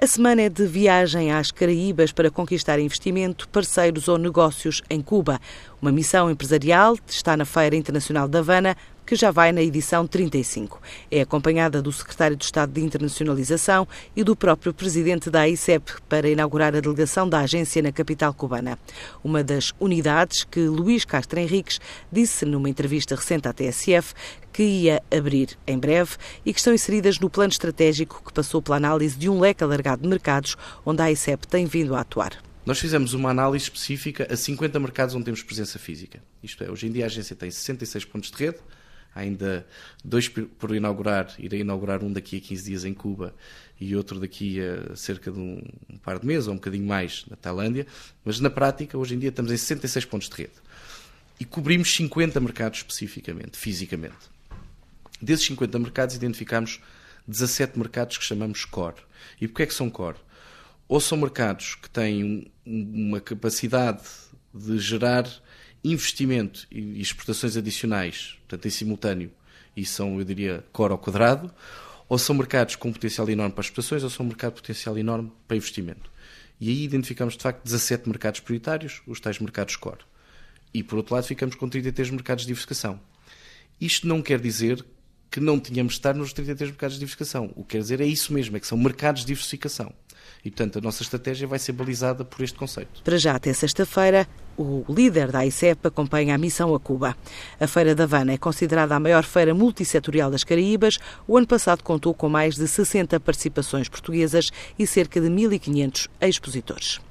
A semana é de viagem às Caraíbas para conquistar investimento, parceiros ou negócios em Cuba. Uma missão empresarial está na Feira Internacional da Havana, que já vai na edição 35. É acompanhada do secretário de Estado de Internacionalização e do próprio presidente da AICEP para inaugurar a delegação da agência na capital cubana. Uma das unidades que Luís Castro Henriques disse numa entrevista recente à TSF que ia abrir em breve e que estão inseridas no plano estratégico que passou pela análise de um leque alargado de mercados onde a AICEP tem vindo a atuar. Nós fizemos uma análise específica a 50 mercados onde temos presença física. Isto é, hoje em dia a agência tem 66 pontos de rede, Ainda dois por inaugurar, irei inaugurar um daqui a 15 dias em Cuba e outro daqui a cerca de um, um par de meses ou um bocadinho mais na Tailândia, mas na prática, hoje em dia, estamos em 66 pontos de rede. E cobrimos 50 mercados especificamente, fisicamente. Desses 50 mercados, identificamos 17 mercados que chamamos core. E porquê é que são core? Ou são mercados que têm uma capacidade de gerar investimento e exportações adicionais, portanto, em simultâneo, e são, eu diria, core ao quadrado, ou são mercados com potencial enorme para exportações, ou são mercado potencial enorme para investimento. E aí identificamos, de facto, 17 mercados prioritários, os tais mercados core. E, por outro lado, ficamos com 33 mercados de diversificação. Isto não quer dizer que não tínhamos de estar nos 33 mercados de diversificação. O que quer dizer é isso mesmo, é que são mercados de diversificação. E, portanto, a nossa estratégia vai ser balizada por este conceito. Para já, até sexta-feira, o líder da ICEP acompanha a missão a Cuba. A Feira da Havana é considerada a maior feira multissetorial das Caraíbas. O ano passado contou com mais de 60 participações portuguesas e cerca de 1.500 expositores.